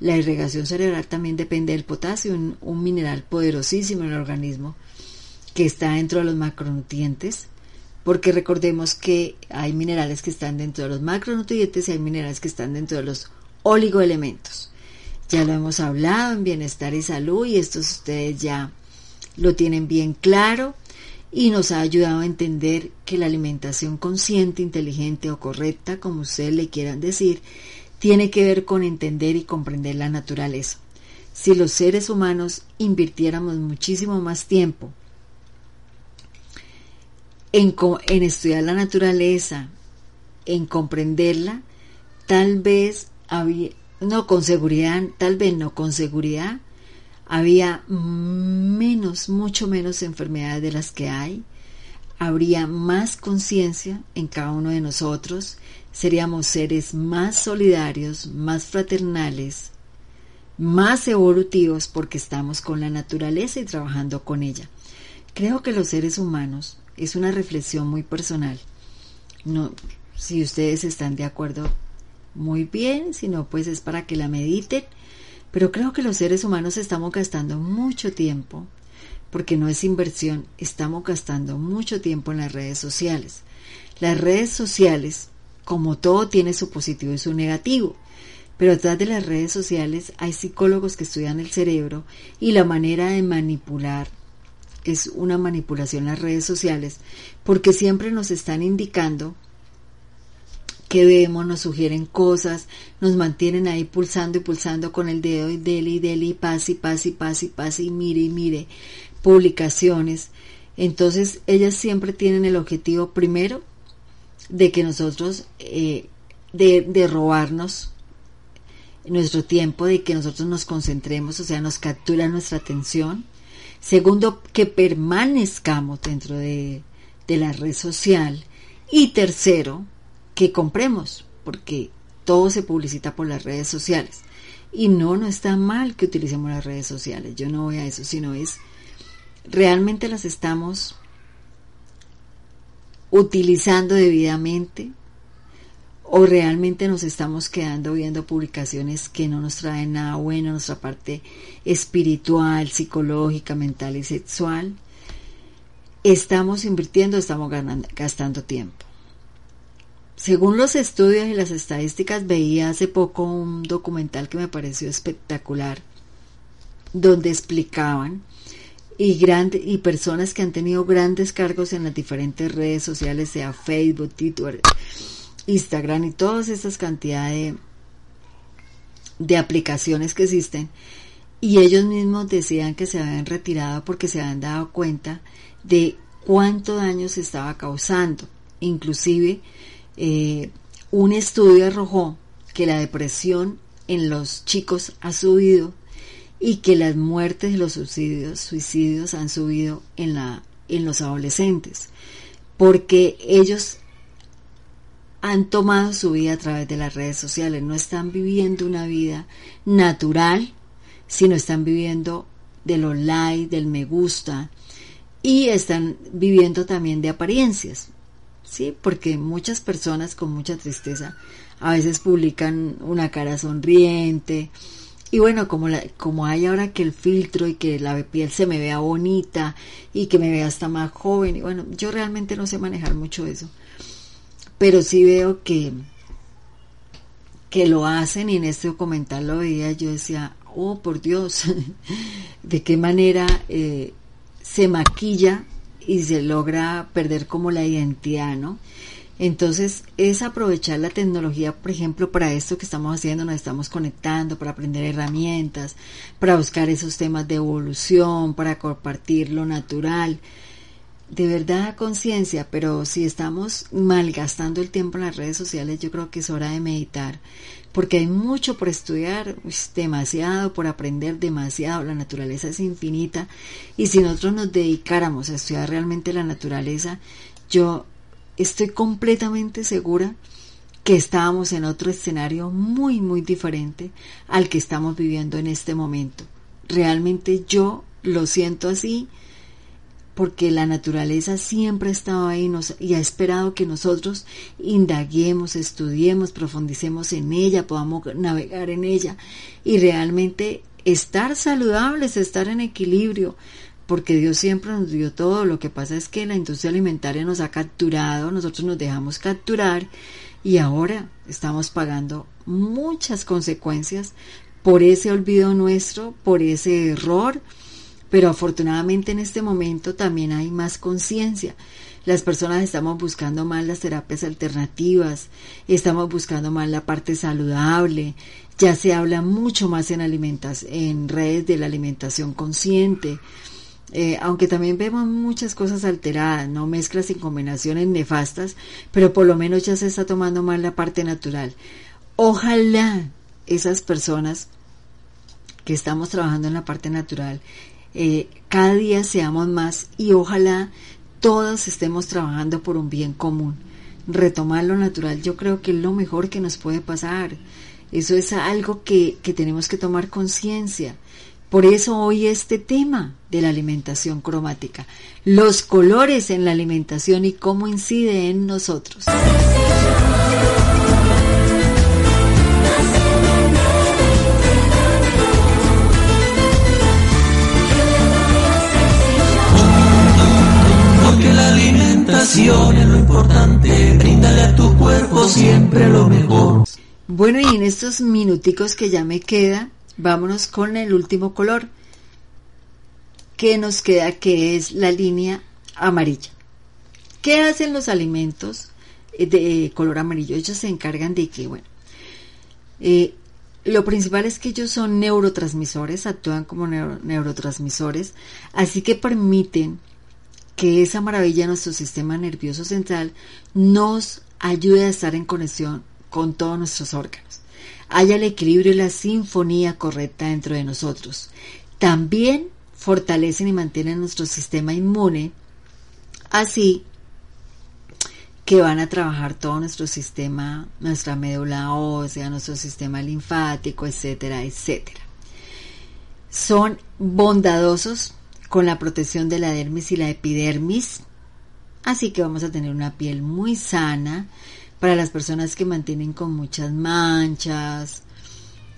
La irrigación cerebral también depende del potasio, un mineral poderosísimo en el organismo que está dentro de los macronutrientes porque recordemos que hay minerales que están dentro de los macronutrientes y hay minerales que están dentro de los oligoelementos. Ya lo hemos hablado en bienestar y salud y esto ustedes ya lo tienen bien claro y nos ha ayudado a entender que la alimentación consciente, inteligente o correcta, como ustedes le quieran decir, tiene que ver con entender y comprender la naturaleza. Si los seres humanos invirtiéramos muchísimo más tiempo en, estudiar la naturaleza, en comprenderla, tal vez había, no con seguridad, tal vez no con seguridad, había menos, mucho menos enfermedades de las que hay, habría más conciencia en cada uno de nosotros, seríamos seres más solidarios, más fraternales, más evolutivos porque estamos con la naturaleza y trabajando con ella. Creo que los seres humanos es una reflexión muy personal. No, si ustedes están de acuerdo, muy bien, si no, pues es para que la mediten. Pero creo que los seres humanos estamos gastando mucho tiempo, porque no es inversión, estamos gastando mucho tiempo en las redes sociales. Las redes sociales, como todo, tiene su positivo y su negativo. Pero detrás de las redes sociales hay psicólogos que estudian el cerebro y la manera de manipular es una manipulación las redes sociales, porque siempre nos están indicando que vemos, nos sugieren cosas, nos mantienen ahí pulsando y pulsando con el dedo y dele y dele y pase y pase y pase y pase y mire y mire publicaciones. Entonces ellas siempre tienen el objetivo primero de que nosotros, eh, de, de robarnos nuestro tiempo, de que nosotros nos concentremos, o sea, nos captura nuestra atención Segundo, que permanezcamos dentro de, de la red social. Y tercero, que compremos, porque todo se publicita por las redes sociales. Y no, no está mal que utilicemos las redes sociales. Yo no voy a eso, sino es realmente las estamos utilizando debidamente o realmente nos estamos quedando viendo publicaciones que no nos traen nada bueno, nuestra parte espiritual, psicológica, mental y sexual. Estamos invirtiendo, estamos gastando tiempo. Según los estudios y las estadísticas, veía hace poco un documental que me pareció espectacular, donde explicaban y, y personas que han tenido grandes cargos en las diferentes redes sociales, sea Facebook, Twitter, Instagram y todas estas cantidades de, aplicaciones que existen. Y ellos mismos decían que se habían retirado porque se habían dado cuenta de cuánto daño se estaba causando. Inclusive eh, un estudio arrojó que la depresión en los chicos ha subido y que las muertes de los suicidios, suicidios han subido en, la, en los adolescentes, porque ellos han tomado su vida a través de las redes sociales, no están viviendo una vida natural, sino están viviendo de los likes, del me gusta y están viviendo también de apariencias, ¿sí? Porque muchas personas con mucha tristeza a veces publican una cara sonriente, y bueno, como, la, como hay ahora que el filtro y que la piel se me vea bonita y que me vea hasta más joven, y bueno, yo realmente no sé manejar mucho eso pero sí veo que, que lo hacen y en este documental lo veía, yo decía, oh por Dios, de qué manera eh, se maquilla y se logra perder como la identidad, ¿no? Entonces es aprovechar la tecnología, por ejemplo, para esto que estamos haciendo, nos estamos conectando, para aprender herramientas, para buscar esos temas de evolución, para compartir lo natural de verdad conciencia, pero si estamos malgastando el tiempo en las redes sociales, yo creo que es hora de meditar, porque hay mucho por estudiar, demasiado por aprender, demasiado, la naturaleza es infinita, y si nosotros nos dedicáramos a estudiar realmente la naturaleza, yo estoy completamente segura que estábamos en otro escenario muy, muy diferente al que estamos viviendo en este momento. Realmente yo lo siento así porque la naturaleza siempre ha estado ahí y ha esperado que nosotros indaguemos, estudiemos, profundicemos en ella, podamos navegar en ella y realmente estar saludables, estar en equilibrio, porque Dios siempre nos dio todo. Lo que pasa es que la industria alimentaria nos ha capturado, nosotros nos dejamos capturar y ahora estamos pagando muchas consecuencias por ese olvido nuestro, por ese error pero afortunadamente en este momento también hay más conciencia. Las personas estamos buscando más las terapias alternativas, estamos buscando más la parte saludable, ya se habla mucho más en, en redes de la alimentación consciente, eh, aunque también vemos muchas cosas alteradas, no mezclas y combinaciones nefastas, pero por lo menos ya se está tomando más la parte natural. Ojalá esas personas que estamos trabajando en la parte natural eh, cada día seamos más y ojalá todos estemos trabajando por un bien común. Retomar lo natural yo creo que es lo mejor que nos puede pasar. Eso es algo que, que tenemos que tomar conciencia. Por eso hoy este tema de la alimentación cromática, los colores en la alimentación y cómo incide en nosotros. Es lo importante, a tu cuerpo siempre lo mejor. Bueno, y en estos minuticos que ya me queda, vámonos con el último color que nos queda, que es la línea amarilla. ¿Qué hacen los alimentos de color amarillo? Ellos se encargan de que, bueno, eh, lo principal es que ellos son neurotransmisores, actúan como neurotransmisores, así que permiten que esa maravilla de nuestro sistema nervioso central nos ayude a estar en conexión con todos nuestros órganos. Haya el equilibrio y la sinfonía correcta dentro de nosotros. También fortalecen y mantienen nuestro sistema inmune, así que van a trabajar todo nuestro sistema, nuestra médula ósea, nuestro sistema linfático, etcétera, etcétera. Son bondadosos con la protección de la dermis y la epidermis, así que vamos a tener una piel muy sana para las personas que mantienen con muchas manchas,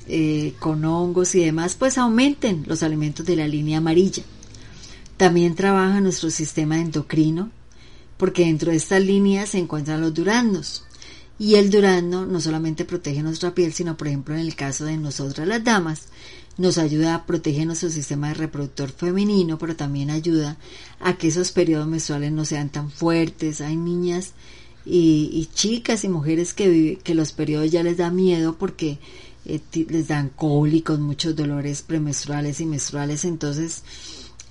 eh, con hongos y demás, pues aumenten los alimentos de la línea amarilla. También trabaja nuestro sistema endocrino, porque dentro de esta línea se encuentran los duraznos. Y el durazno no solamente protege nuestra piel, sino por ejemplo en el caso de nosotras las damas, nos ayuda a proteger nuestro sistema reproductor femenino, pero también ayuda a que esos periodos menstruales no sean tan fuertes. Hay niñas y, chicas y mujeres que, que los periodos ya les da miedo porque eh, les dan cólicos, muchos dolores premenstruales y menstruales, entonces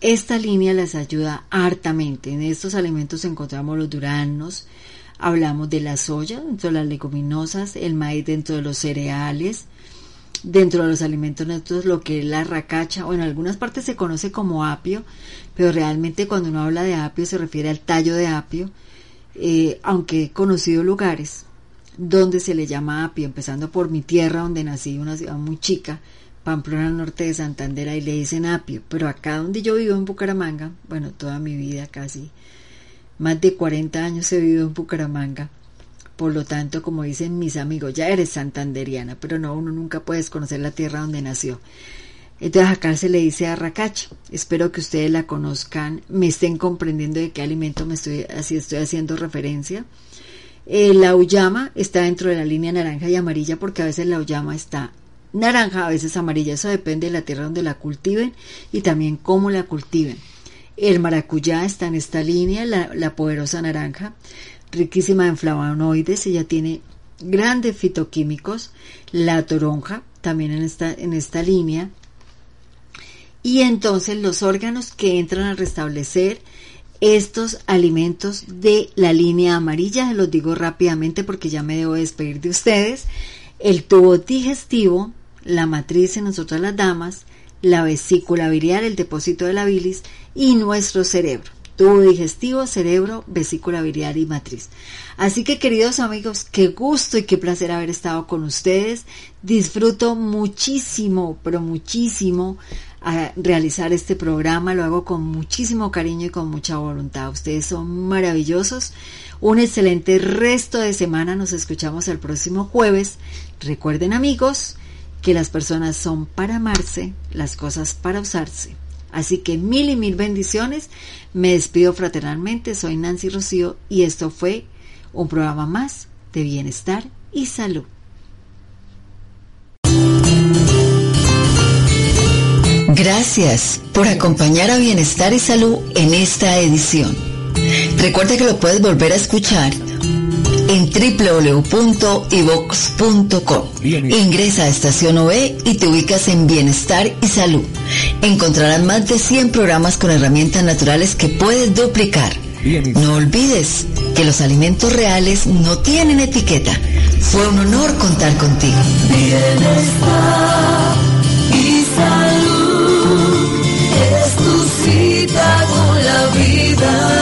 esta línea les ayuda hartamente. En estos alimentos encontramos los duranos, hablamos de la soya dentro de las leguminosas, el maíz dentro de los cereales, dentro de los alimentos neutros lo que es la racacha, o en algunas partes se conoce como apio, pero realmente cuando uno habla de apio se refiere al tallo de apio, eh, aunque he conocido lugares donde se le llama apio, empezando por mi tierra donde nací, una ciudad muy chica, Pamplona norte de Santander, y le dicen apio, pero acá donde yo vivo en Bucaramanga, bueno, toda mi vida casi, más de 40 años he vivido en Bucaramanga, por lo tanto, como dicen mis amigos, ya eres santanderiana, pero no, uno nunca puede conocer la tierra donde nació. Entonces acá se le dice arracacha. Espero que ustedes la conozcan, me estén comprendiendo de qué alimento me estoy, así estoy haciendo referencia. Eh, la uyama está dentro de la línea naranja y amarilla porque a veces la uyama está naranja, a veces amarilla. Eso depende de la tierra donde la cultiven y también cómo la cultiven. El maracuyá está en esta línea, la, poderosa naranja, riquísima en flavonoides, ella tiene grandes fitoquímicos. La toronja también en esta, en esta línea. Y entonces los órganos que entran a restablecer estos alimentos de la línea amarilla, los digo rápidamente porque ya me debo despedir de ustedes, el tubo digestivo, la matriz en nosotras las damas, la vesícula biliar, el depósito de la bilis y nuestro cerebro. Tubo digestivo, cerebro, vesícula biliar y matriz. Así que queridos amigos, qué gusto y qué placer haber estado con ustedes. Disfruto muchísimo, pero muchísimo a realizar este programa. Lo hago con muchísimo cariño y con mucha voluntad. Ustedes son maravillosos. Un excelente resto de semana. Nos escuchamos el próximo jueves. Recuerden amigos que las personas son para amarse, las cosas para usarse. Así que mil y mil bendiciones. Me despido fraternalmente. Soy Nancy Rocío y esto fue un programa más de bienestar y salud. Gracias por acompañar a Bienestar y Salud en esta edición. Recuerda que lo puedes volver a escuchar en www.ivox.com. Ingresa a Estación OE y te ubicas en Bienestar y Salud. Encontrarás más de 100 programas con herramientas naturales que puedes duplicar. No olvides que los alimentos reales no tienen etiqueta. Fue un honor contar contigo. Bienestar y salud es tu cita con la vida.